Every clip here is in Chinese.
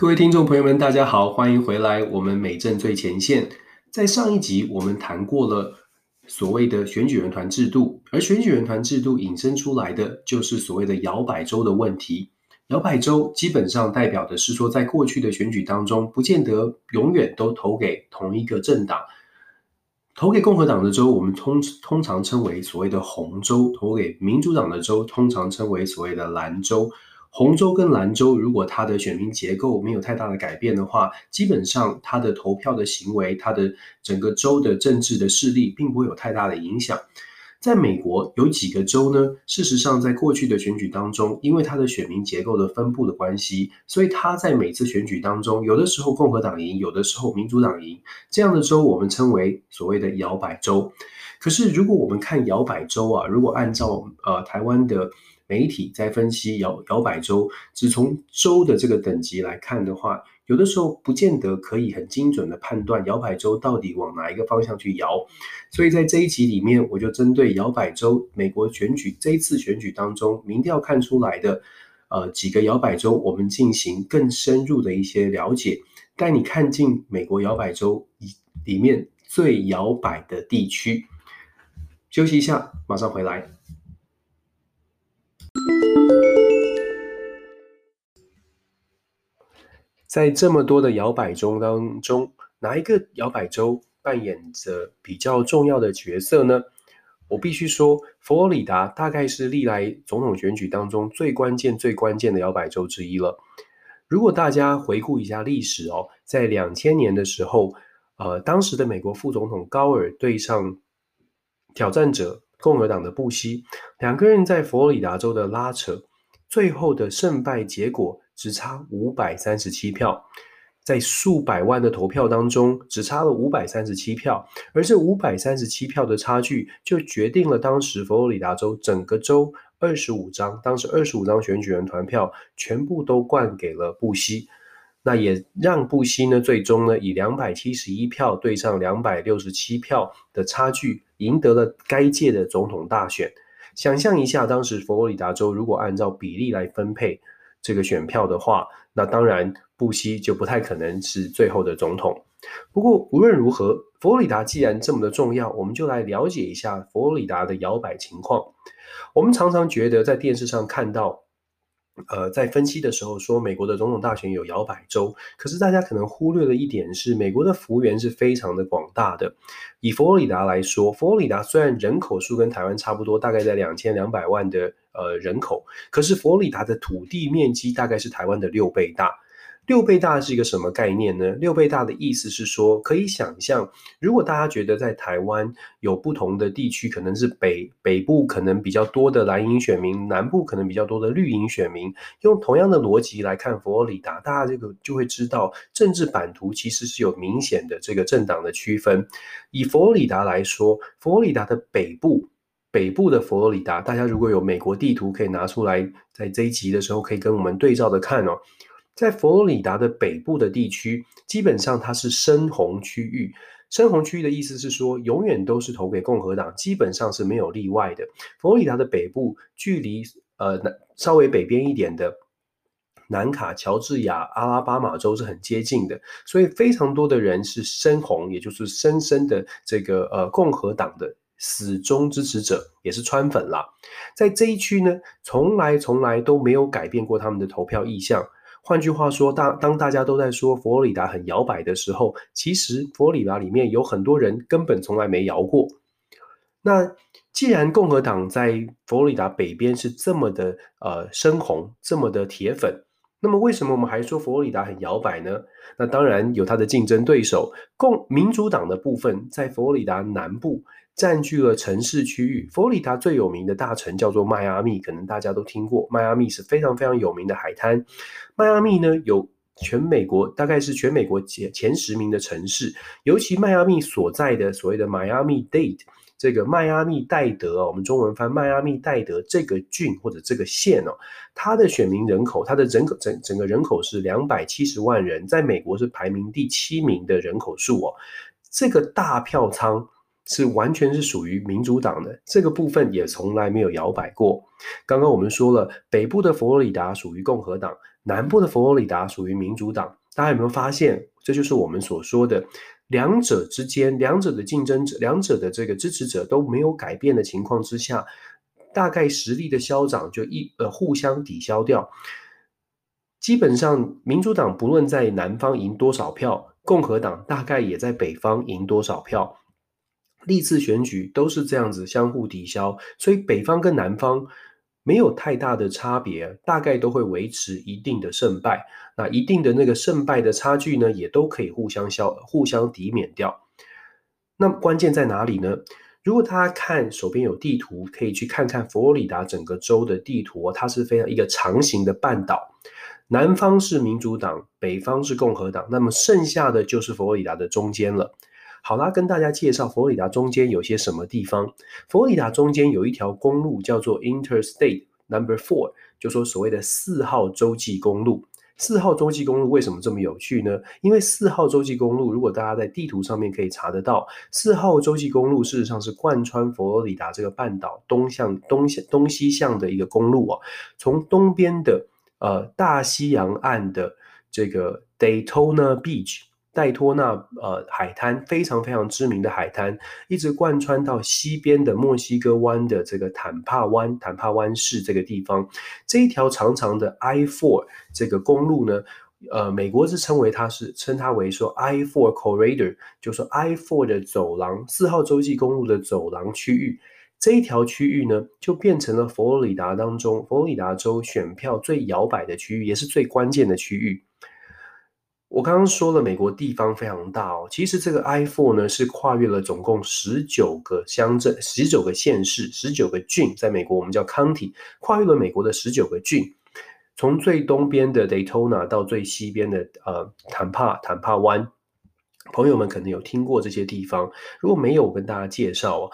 各位听众朋友们，大家好，欢迎回来。我们美政最前线，在上一集我们谈过了所谓的选举人团制度，而选举人团制度引申出来的就是所谓的摇摆州的问题。摇摆州基本上代表的是说，在过去的选举当中，不见得永远都投给同一个政党。投给共和党的州，我们通通常称为所谓的红州；投给民主党的州，通常称为所谓的蓝州。红州跟蓝州，如果它的选民结构没有太大的改变的话，基本上它的投票的行为，它的整个州的政治的势力，并不会有太大的影响。在美国有几个州呢？事实上，在过去的选举当中，因为它的选民结构的分布的关系，所以它在每次选举当中，有的时候共和党赢，有的时候民主党赢。这样的州我们称为所谓的摇摆州。可是如果我们看摇摆州啊，如果按照呃台湾的媒体在分析摇摇摆州，只从州的这个等级来看的话，有的时候不见得可以很精准的判断摇摆州到底往哪一个方向去摇。所以在这一集里面，我就针对摇摆州美国选举这一次选举当中民调看出来的呃几个摇摆州，我们进行更深入的一些了解，带你看进美国摇摆州里面最摇摆的地区。休息一下，马上回来。在这么多的摇摆州当中，哪一个摇摆州扮演着比较重要的角色呢？我必须说，佛罗里达大概是历来总统选举当中最关键、最关键的摇摆州之一了。如果大家回顾一下历史哦，在两千年的时候，呃，当时的美国副总统高尔对上挑战者共和党的布希，两个人在佛罗里达州的拉扯，最后的胜败结果。只差五百三十七票，在数百万的投票当中，只差了五百三十七票，而这五百三十七票的差距，就决定了当时佛罗里达州整个州二十五张，当时二十五张选举人团票全部都灌给了布希，那也让布希呢，最终呢以两百七十一票对上两百六十七票的差距，赢得了该届的总统大选。想象一下，当时佛罗里达州如果按照比例来分配。这个选票的话，那当然布希就不太可能是最后的总统。不过无论如何，佛罗里达既然这么的重要，我们就来了解一下佛罗里达的摇摆情况。我们常常觉得在电视上看到。呃，在分析的时候说，美国的总统大选有摇摆州，可是大家可能忽略了一点是，美国的幅员是非常的广大的。以佛罗里达来说，佛罗里达虽然人口数跟台湾差不多，大概在两千两百万的呃人口，可是佛罗里达的土地面积大概是台湾的六倍大。六倍大是一个什么概念呢？六倍大的意思是说，可以想象，如果大家觉得在台湾有不同的地区，可能是北北部可能比较多的蓝营选民，南部可能比较多的绿营选民，用同样的逻辑来看佛罗里达，大家这个就会知道，政治版图其实是有明显的这个政党的区分。以佛罗里达来说，佛罗里达的北部，北部的佛罗里达，大家如果有美国地图可以拿出来，在这一集的时候可以跟我们对照的看哦。在佛罗里达的北部的地区，基本上它是深红区域。深红区域的意思是说，永远都是投给共和党，基本上是没有例外的。佛罗里达的北部距离呃南稍微北边一点的南卡、乔治亚、阿拉巴马州是很接近的，所以非常多的人是深红，也就是深深的这个呃共和党的死忠支持者，也是川粉啦。在这一区呢，从来从来都没有改变过他们的投票意向。换句话说，当当大家都在说佛罗里达很摇摆的时候，其实佛罗里达里面有很多人根本从来没摇过。那既然共和党在佛罗里达北边是这么的呃深红，这么的铁粉，那么为什么我们还说佛罗里达很摇摆呢？那当然有他的竞争对手，共民主党的部分在佛罗里达南部。占据了城市区域，佛罗里达最有名的大城叫做迈阿密，可能大家都听过。迈阿密是非常非常有名的海滩。迈阿密呢，有全美国大概是全美国前前十名的城市，尤其迈阿密所在的所谓的迈阿密 Dade 这个迈阿密戴德，我们中文翻迈阿密戴德这个郡或者这个县哦，它的选民人口，它的人口整整个人口是两百七十万人，在美国是排名第七名的人口数哦，这个大票仓。是完全是属于民主党的，这个部分也从来没有摇摆过。刚刚我们说了，北部的佛罗里达属于共和党，南部的佛罗里达属于民主党。大家有没有发现，这就是我们所说的两者之间，两者的竞争者，两者的这个支持者都没有改变的情况之下，大概实力的消长就一呃互相抵消掉。基本上，民主党不论在南方赢多少票，共和党大概也在北方赢多少票。历次选举都是这样子相互抵消，所以北方跟南方没有太大的差别，大概都会维持一定的胜败。那一定的那个胜败的差距呢，也都可以互相消、互相抵免掉。那么关键在哪里呢？如果大家看手边有地图，可以去看看佛罗里达整个州的地图，它是非常一个长形的半岛。南方是民主党，北方是共和党，那么剩下的就是佛罗里达的中间了。好啦，跟大家介绍佛罗里达中间有些什么地方。佛罗里达中间有一条公路叫做 Interstate Number Four，就说所谓的四号洲际公路。四号洲际公路为什么这么有趣呢？因为四号洲际公路，如果大家在地图上面可以查得到，四号洲际公路事实上是贯穿佛罗里达这个半岛东向东向东西向的一个公路啊，从东边的。呃，大西洋岸的这个 Daytona Beach，戴托纳呃海滩，非常非常知名的海滩，一直贯穿到西边的墨西哥湾的这个坦帕湾，坦帕湾市这个地方，这一条长长的 I four 这个公路呢，呃，美国是称为它是称它为说 I four Corridor，就说 I four 的走廊，四号洲际公路的走廊区域。这一条区域呢，就变成了佛罗里达当中佛罗里达州选票最摇摆的区域，也是最关键的区域。我刚刚说了，美国地方非常大哦。其实这个 I-4 呢，是跨越了总共十九个乡镇、十九个县市、十九个郡，在美国我们叫 county，跨越了美国的十九个郡，从最东边的 Daytona 到最西边的呃坦帕坦帕湾。朋友们可能有听过这些地方，如果没有，我跟大家介绍哦。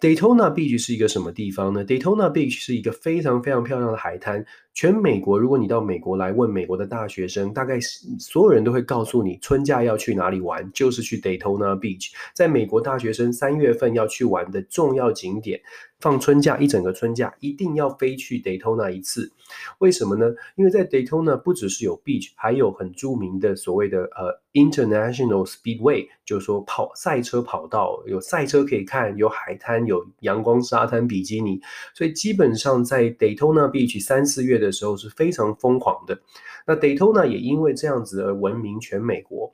Daytona Beach 是一个什么地方呢？Daytona Beach 是一个非常非常漂亮的海滩。全美国，如果你到美国来问美国的大学生，大概所有人都会告诉你，春假要去哪里玩，就是去 Daytona Beach。在美国大学生三月份要去玩的重要景点，放春假一整个春假一定要飞去 Daytona 一次。为什么呢？因为在 Daytona 不只是有 beach，还有很著名的所谓的呃 International Speedway，就是说跑赛车跑道，有赛车可以看，有海滩，有阳光沙滩比基尼。所以基本上在 Daytona Beach 三四月。的时候是非常疯狂的。那 Daytona 也因为这样子而闻名全美国。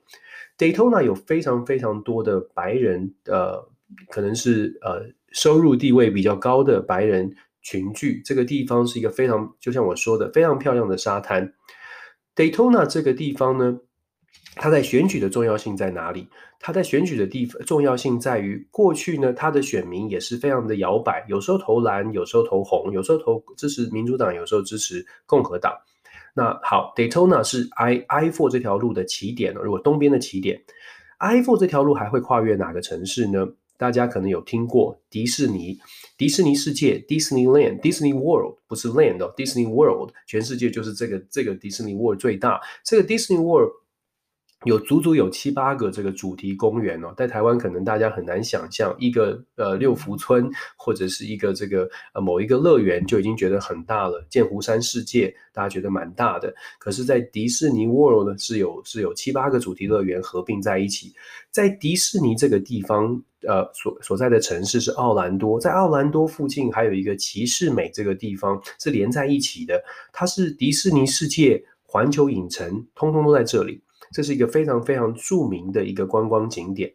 Daytona 有非常非常多的白人，呃，可能是呃收入地位比较高的白人群聚。这个地方是一个非常，就像我说的，非常漂亮的沙滩。Daytona 这个地方呢，它在选举的重要性在哪里？它在选举的地方重要性在于，过去呢，它的选民也是非常的摇摆，有时候投蓝，有时候投红，有时候投支持民主党，有时候支持共和党。那好，Daytona 是 I I-4 这条路的起点，如果东边的起点，I-4 这条路还会跨越哪个城市呢？大家可能有听过迪士尼，迪士尼世界，Disneyland，Disney World，不是 Land 哦，Disney World，全世界就是这个这个 Disney World 最大，这个 Disney World。有足足有七八个这个主题公园哦，在台湾可能大家很难想象，一个呃六福村或者是一个这个呃某一个乐园就已经觉得很大了。剑湖山世界大家觉得蛮大的，可是，在迪士尼 World 呢是有是有七八个主题乐园合并在一起。在迪士尼这个地方，呃所所在的城市是奥兰多，在奥兰多附近还有一个奇士美这个地方是连在一起的，它是迪士尼世界、环球影城，通通都在这里。这是一个非常非常著名的一个观光景点，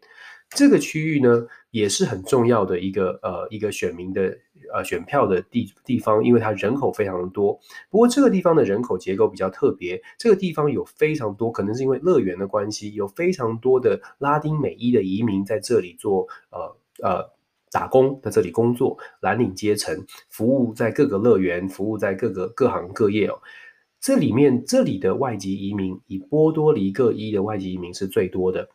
这个区域呢也是很重要的一个呃一个选民的呃选票的地地方，因为它人口非常的多。不过这个地方的人口结构比较特别，这个地方有非常多，可能是因为乐园的关系，有非常多的拉丁美裔的移民在这里做呃呃打工，在这里工作，蓝领阶层服务在各个乐园，服务在各个各行各业哦。这里面，这里的外籍移民以波多黎各裔的外籍移民是最多的。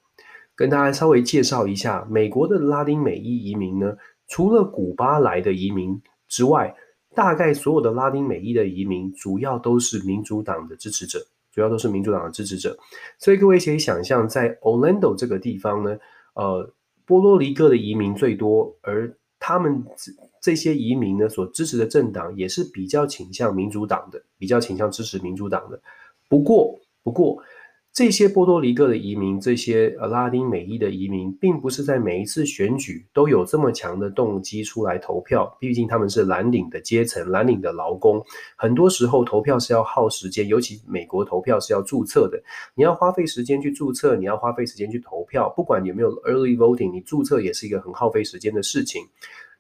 跟大家稍微介绍一下，美国的拉丁美裔移民呢，除了古巴来的移民之外，大概所有的拉丁美裔的移民，主要都是民主党的支持者，主要都是民主党的支持者。所以各位可以想象，在 Orlando 这个地方呢，呃，波多黎各的移民最多，而他们这些移民呢所支持的政党也是比较倾向民主党的，比较倾向支持民主党的。不过，不过。这些波多黎各的移民，这些呃拉丁美裔的移民，并不是在每一次选举都有这么强的动机出来投票。毕竟他们是蓝领的阶层，蓝领的劳工，很多时候投票是要耗时间，尤其美国投票是要注册的，你要花费时间去注册，你要花费时间去投票。不管有没有 early voting，你注册也是一个很耗费时间的事情。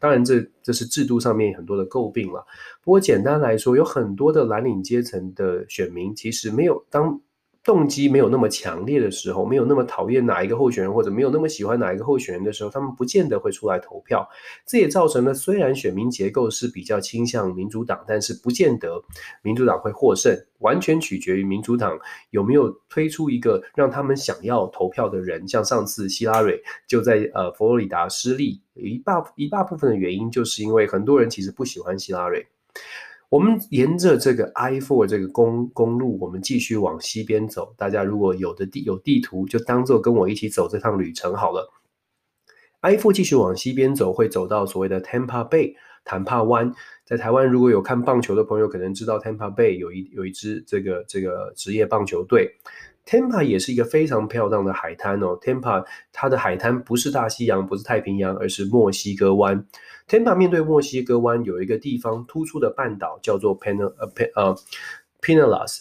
当然这，这是制度上面很多的诟病了。不过简单来说，有很多的蓝领阶层的选民其实没有当。动机没有那么强烈的时候，没有那么讨厌哪一个候选人，或者没有那么喜欢哪一个候选人的时候，他们不见得会出来投票。这也造成了，虽然选民结构是比较倾向民主党，但是不见得民主党会获胜，完全取决于民主党有没有推出一个让他们想要投票的人。像上次希拉蕊就在呃佛罗里达失利，一大一大部分的原因就是因为很多人其实不喜欢希拉蕊。我们沿着这个 I-4 这个公公路，我们继续往西边走。大家如果有的地有地图，就当做跟我一起走这趟旅程好了。I-4 继续往西边走，会走到所谓的 Tampa Bay 坦帕湾。在台湾如果有看棒球的朋友，可能知道 Tampa Bay 有一有一支这个这个职业棒球队。Tampa 也是一个非常漂亮的海滩哦。Tampa 它的海滩不是大西洋，不是太平洋，而是墨西哥湾。Tampa 面对墨西哥湾有一个地方突出的半岛，叫做 Pen 呃 Pen 呃 Pinellas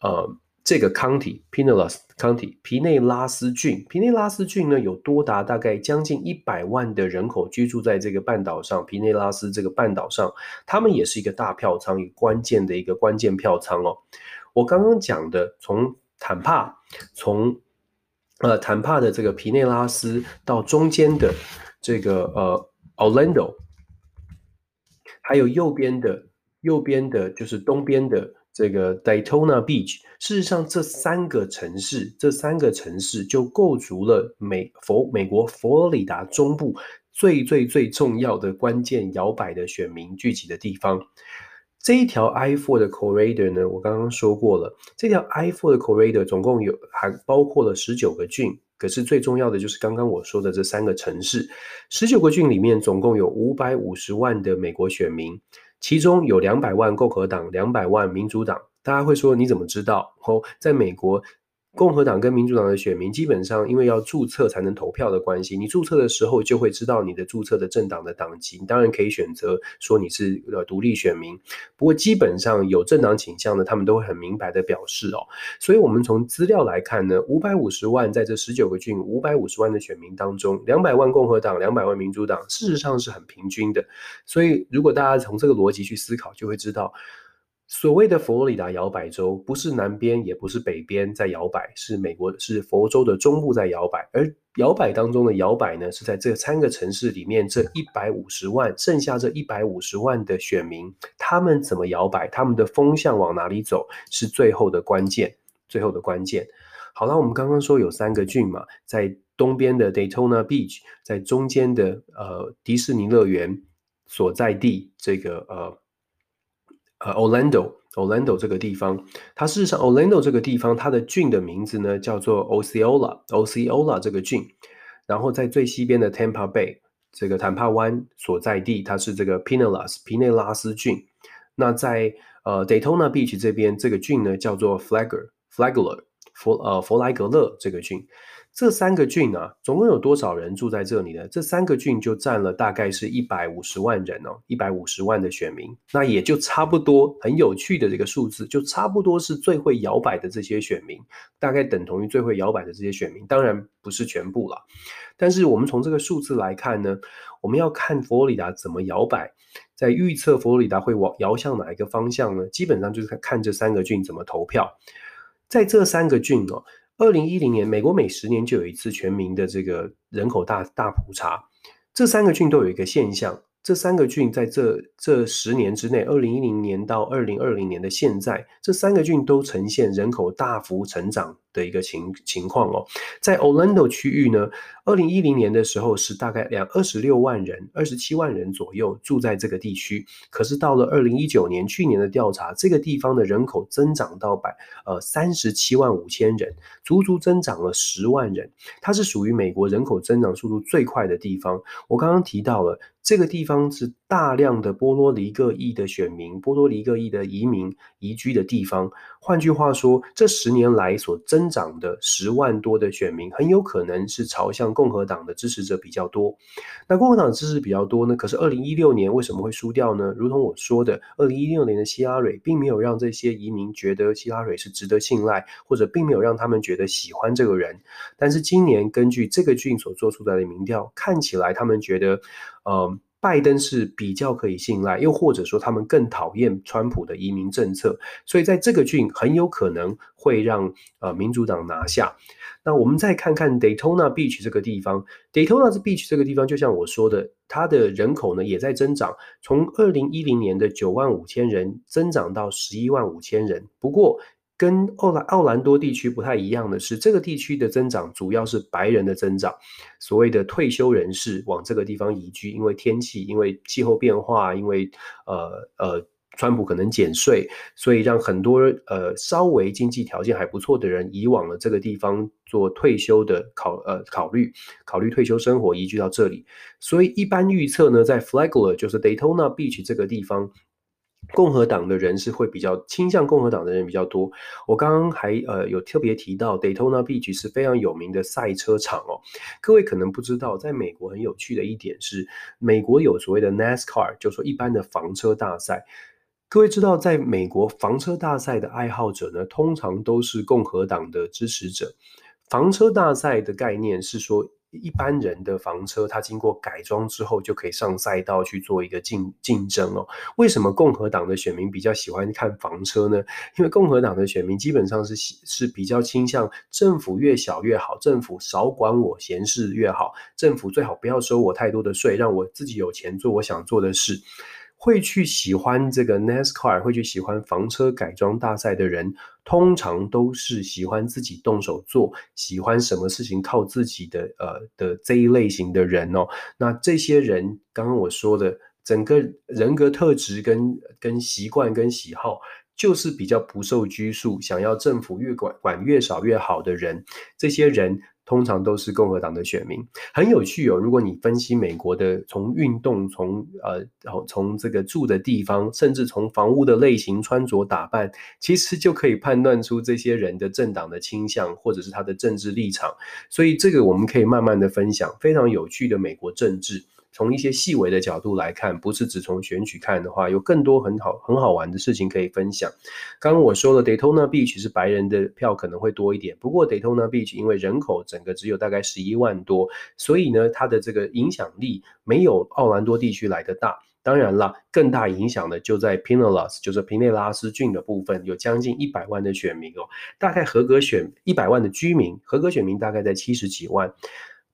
呃这个 County Pinellas County 皮内拉斯郡。皮内拉斯郡呢有多达大概将近一百万的人口居住在这个半岛上。皮内拉斯这个半岛上，他们也是一个大票仓，一个关键的一个关键票仓哦。我刚刚讲的从坦帕从呃坦帕的这个皮内拉斯到中间的这个呃 Orlando，还有右边的右边的就是东边的这个 Daytona Beach。事实上，这三个城市这三个城市就构筑了美佛美国佛罗里达中部最最最重要的关键摇摆的选民聚集的地方。这一条 I-4 的 corridor 呢，我刚刚说过了，这条 I-4 的 corridor 总共有还包括了十九个郡，可是最重要的就是刚刚我说的这三个城市，十九个郡里面总共有五百五十万的美国选民，其中有两百万共和党，两百万民主党。大家会说你怎么知道？哦，在美国。共和党跟民主党的选民基本上因为要注册才能投票的关系，你注册的时候就会知道你的注册的政党的党籍。你当然可以选择说你是呃独立选民，不过基本上有政党倾向的，他们都会很明白的表示哦。所以，我们从资料来看呢，五百五十万在这十九个郡，五百五十万的选民当中，两百万共和党，两百万民主党，事实上是很平均的。所以，如果大家从这个逻辑去思考，就会知道。所谓的佛罗里达摇摆州，不是南边，也不是北边在摇摆，是美国，是佛州的中部在摇摆。而摇摆当中的摇摆呢，是在这三个城市里面，这一百五十万，剩下这一百五十万的选民，他们怎么摇摆，他们的风向往哪里走，是最后的关键，最后的关键。好了，我们刚刚说有三个郡嘛，在东边的 Daytona Beach，在中间的呃迪士尼乐园所在地，这个呃。呃，Orlando，Orlando 这个地方，它事实上，Orlando 这个地方，它的郡的名字呢叫做 Osceola，Osceola 这个郡。然后在最西边的 Tampa Bay 这个坦帕湾所在地，它是这个 Pinellas，皮内拉斯郡。那在呃 Daytona Beach 这边，这个郡呢叫做 Flagler，Flagler，佛呃佛莱格勒这个郡。这三个郡啊，总共有多少人住在这里呢？这三个郡就占了大概是一百五十万人哦，一百五十万的选民，那也就差不多很有趣的这个数字，就差不多是最会摇摆的这些选民，大概等同于最会摇摆的这些选民，当然不是全部了。但是我们从这个数字来看呢，我们要看佛罗里达怎么摇摆，在预测佛罗里达会往摇向哪一个方向呢？基本上就是看这三个郡怎么投票，在这三个郡哦。二零一零年，美国每十年就有一次全民的这个人口大大普查。这三个郡都有一个现象，这三个郡在这这十年之内，二零一零年到二零二零年的现在，这三个郡都呈现人口大幅成长的一个情情况哦。在 Orlando 区域呢，二零一零年的时候是大概两二十六万人，二十七万人左右住在这个地区。可是到了二零一九年，去年的调查，这个地方的人口增长到百呃三十七万五千人，足足增长了十万人。它是属于美国人口增长速度最快的地方。我刚刚提到了。这个地方是大量的波多黎各裔的选民、波多黎各裔的移民移居的地方。换句话说，这十年来所增长的十万多的选民，很有可能是朝向共和党的支持者比较多。那共和党支持比较多呢？可是二零一六年为什么会输掉呢？如同我说的，二零一六年的希拉蕊并没有让这些移民觉得希拉蕊是值得信赖，或者并没有让他们觉得喜欢这个人。但是今年根据这个郡所做出来的民调，看起来他们觉得。呃，拜登是比较可以信赖，又或者说他们更讨厌川普的移民政策，所以在这个郡很有可能会让呃民主党拿下。那我们再看看 Daytona Beach 这个地方，Daytona Beach 这个地方，就像我说的，它的人口呢也在增长，从二零一零年的九万五千人增长到十一万五千人，不过。跟奥兰奥兰多地区不太一样的是，这个地区的增长主要是白人的增长，所谓的退休人士往这个地方移居，因为天气，因为气候变化，因为呃呃，川普可能减税，所以让很多呃稍微经济条件还不错的人移往了这个地方做退休的考呃考虑考虑退休生活，移居到这里。所以一般预测呢，在 Flagler 就是 Daytona Beach 这个地方。共和党的人是会比较倾向共和党的人比较多。我刚刚还呃有特别提到，Daytona Beach 是非常有名的赛车场哦。各位可能不知道，在美国很有趣的一点是，美国有所谓的 NASCAR，就说一般的房车大赛。各位知道，在美国房车大赛的爱好者呢，通常都是共和党的支持者。房车大赛的概念是说。一般人的房车，它经过改装之后就可以上赛道去做一个竞竞争哦。为什么共和党的选民比较喜欢看房车呢？因为共和党的选民基本上是是比较倾向政府越小越好，政府少管我闲事越好，政府最好不要收我太多的税，让我自己有钱做我想做的事。会去喜欢这个 NASCAR，会去喜欢房车改装大赛的人，通常都是喜欢自己动手做，喜欢什么事情靠自己的呃的这一类型的人哦。那这些人，刚刚我说的整个人格特质跟跟习惯跟喜好，就是比较不受拘束，想要政府越管管越少越好的人，这些人。通常都是共和党的选民，很有趣哦。如果你分析美国的从运动，从呃，从这个住的地方，甚至从房屋的类型、穿着打扮，其实就可以判断出这些人的政党的倾向，或者是他的政治立场。所以这个我们可以慢慢的分享，非常有趣的美国政治。从一些细微的角度来看，不是只从选举看的话，有更多很好很好玩的事情可以分享。刚刚我说了，Daytona Beach 是白人的票可能会多一点，不过 Daytona Beach 因为人口整个只有大概十一万多，所以呢，它的这个影响力没有奥兰多地区来的大。当然了，更大影响的就在 Pinellas，就是皮内拉斯郡的部分，有将近一百万的选民哦，大概合格选一百万的居民，合格选民大概在七十几万。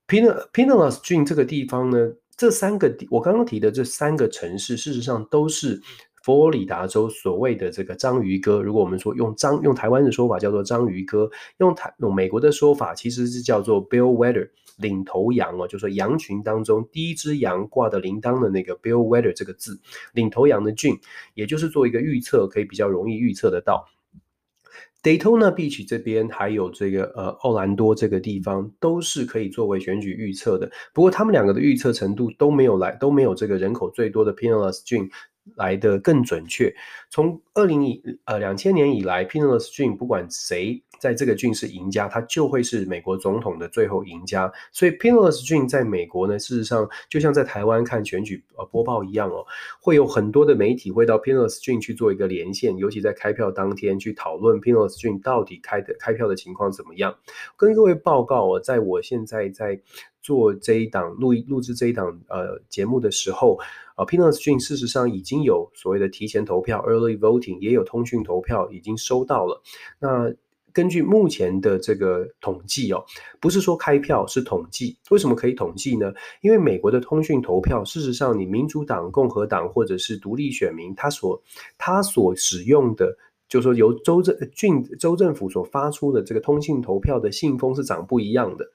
Pin Pinellas 郡这个地方呢？这三个我刚刚提的这三个城市，事实上都是佛罗里达州所谓的这个章鱼哥。如果我们说用章用台湾的说法叫做章鱼哥，用台用美国的说法其实是叫做 Bill Weather 领头羊哦，就是说羊群当中第一只羊挂的铃铛的那个 Bill Weather 这个字，领头羊的郡，也就是做一个预测，可以比较容易预测得到。Daytona Beach 这边还有这个呃奥兰多这个地方都是可以作为选举预测的，不过他们两个的预测程度都没有来都没有这个人口最多的 Pinellas 郡来得更准确。从二零以呃两千年以来，Pinellas 郡不管谁。在这个郡是赢家，他就会是美国总统的最后赢家。所以 Pinellas 郡在美国呢，事实上就像在台湾看选举呃播报一样哦，会有很多的媒体会到 Pinellas 郡去做一个连线，尤其在开票当天去讨论 Pinellas 郡到底开的开票的情况怎么样。跟各位报告哦，在我现在在做这一档录录制这一档呃节目的时候，呃 Pinellas 郡事实上已经有所谓的提前投票 （early voting），也有通讯投票已经收到了。那根据目前的这个统计哦，不是说开票，是统计。为什么可以统计呢？因为美国的通讯投票，事实上，你民主党、共和党或者是独立选民，他所他所使用的就是说由州政郡州政府所发出的这个通信投票的信封是长不一样的。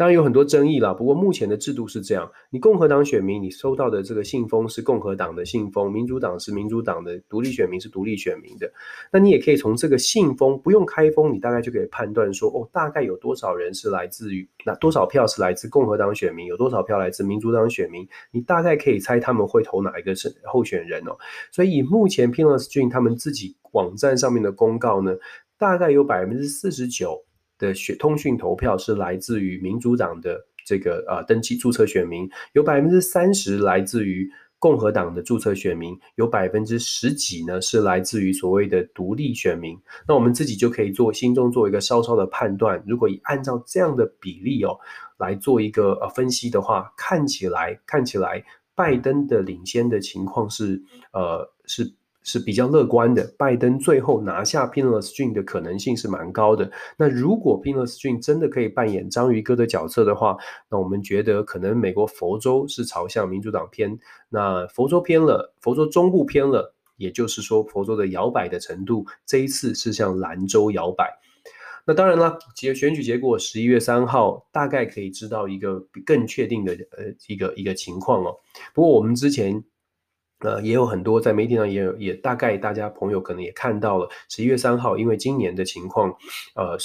当然有很多争议啦，不过目前的制度是这样：你共和党选民，你收到的这个信封是共和党的信封；民主党是民主党的，独立选民是独立选民的。那你也可以从这个信封不用开封，你大概就可以判断说，哦，大概有多少人是来自于那多少票是来自共和党选民，有多少票来自民主党选民，你大概可以猜他们会投哪一个是候选人哦。所以以目前 Pinos 郡他们自己网站上面的公告呢，大概有百分之四十九。的选通讯投票是来自于民主党的这个呃登记注册选民，有百分之三十来自于共和党的注册选民，有百分之十几呢是来自于所谓的独立选民。那我们自己就可以做心中做一个稍稍的判断，如果以按照这样的比例哦来做一个呃分析的话，看起来看起来拜登的领先的情况是呃是。是比较乐观的，拜登最后拿下 Pinellas 郡的可能性是蛮高的。那如果 Pinellas 郡真的可以扮演章鱼哥的角色的话，那我们觉得可能美国佛州是朝向民主党偏，那佛州偏了，佛州中部偏了，也就是说佛州的摇摆的程度这一次是向兰州摇摆。那当然了，结选举结果十一月三号大概可以知道一个更确定的呃一个一个情况哦。不过我们之前。呃，也有很多在媒体上也有，也大概大家朋友可能也看到了，十一月三号，因为今年的情况，呃，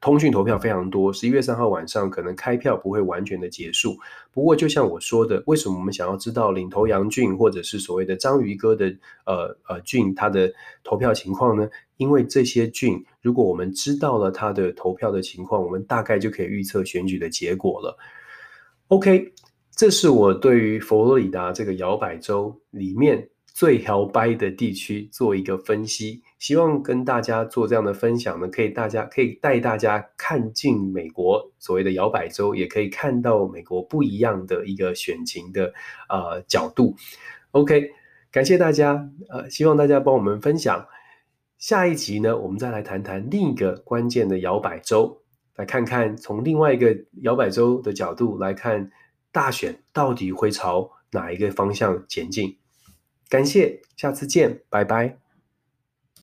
通讯投票非常多，十一月三号晚上可能开票不会完全的结束。不过，就像我说的，为什么我们想要知道领头羊郡或者是所谓的章鱼哥的呃呃郡它的投票情况呢？因为这些郡，如果我们知道了它的投票的情况，我们大概就可以预测选举的结果了。OK。这是我对于佛罗里达这个摇摆州里面最摇摆的地区做一个分析，希望跟大家做这样的分享呢，可以大家可以带大家看进美国所谓的摇摆州，也可以看到美国不一样的一个选情的呃角度。OK，感谢大家，呃，希望大家帮我们分享。下一集呢，我们再来谈谈另一个关键的摇摆州，来看看从另外一个摇摆州的角度来看。大选到底会朝哪一个方向前进？感谢，下次见，拜拜。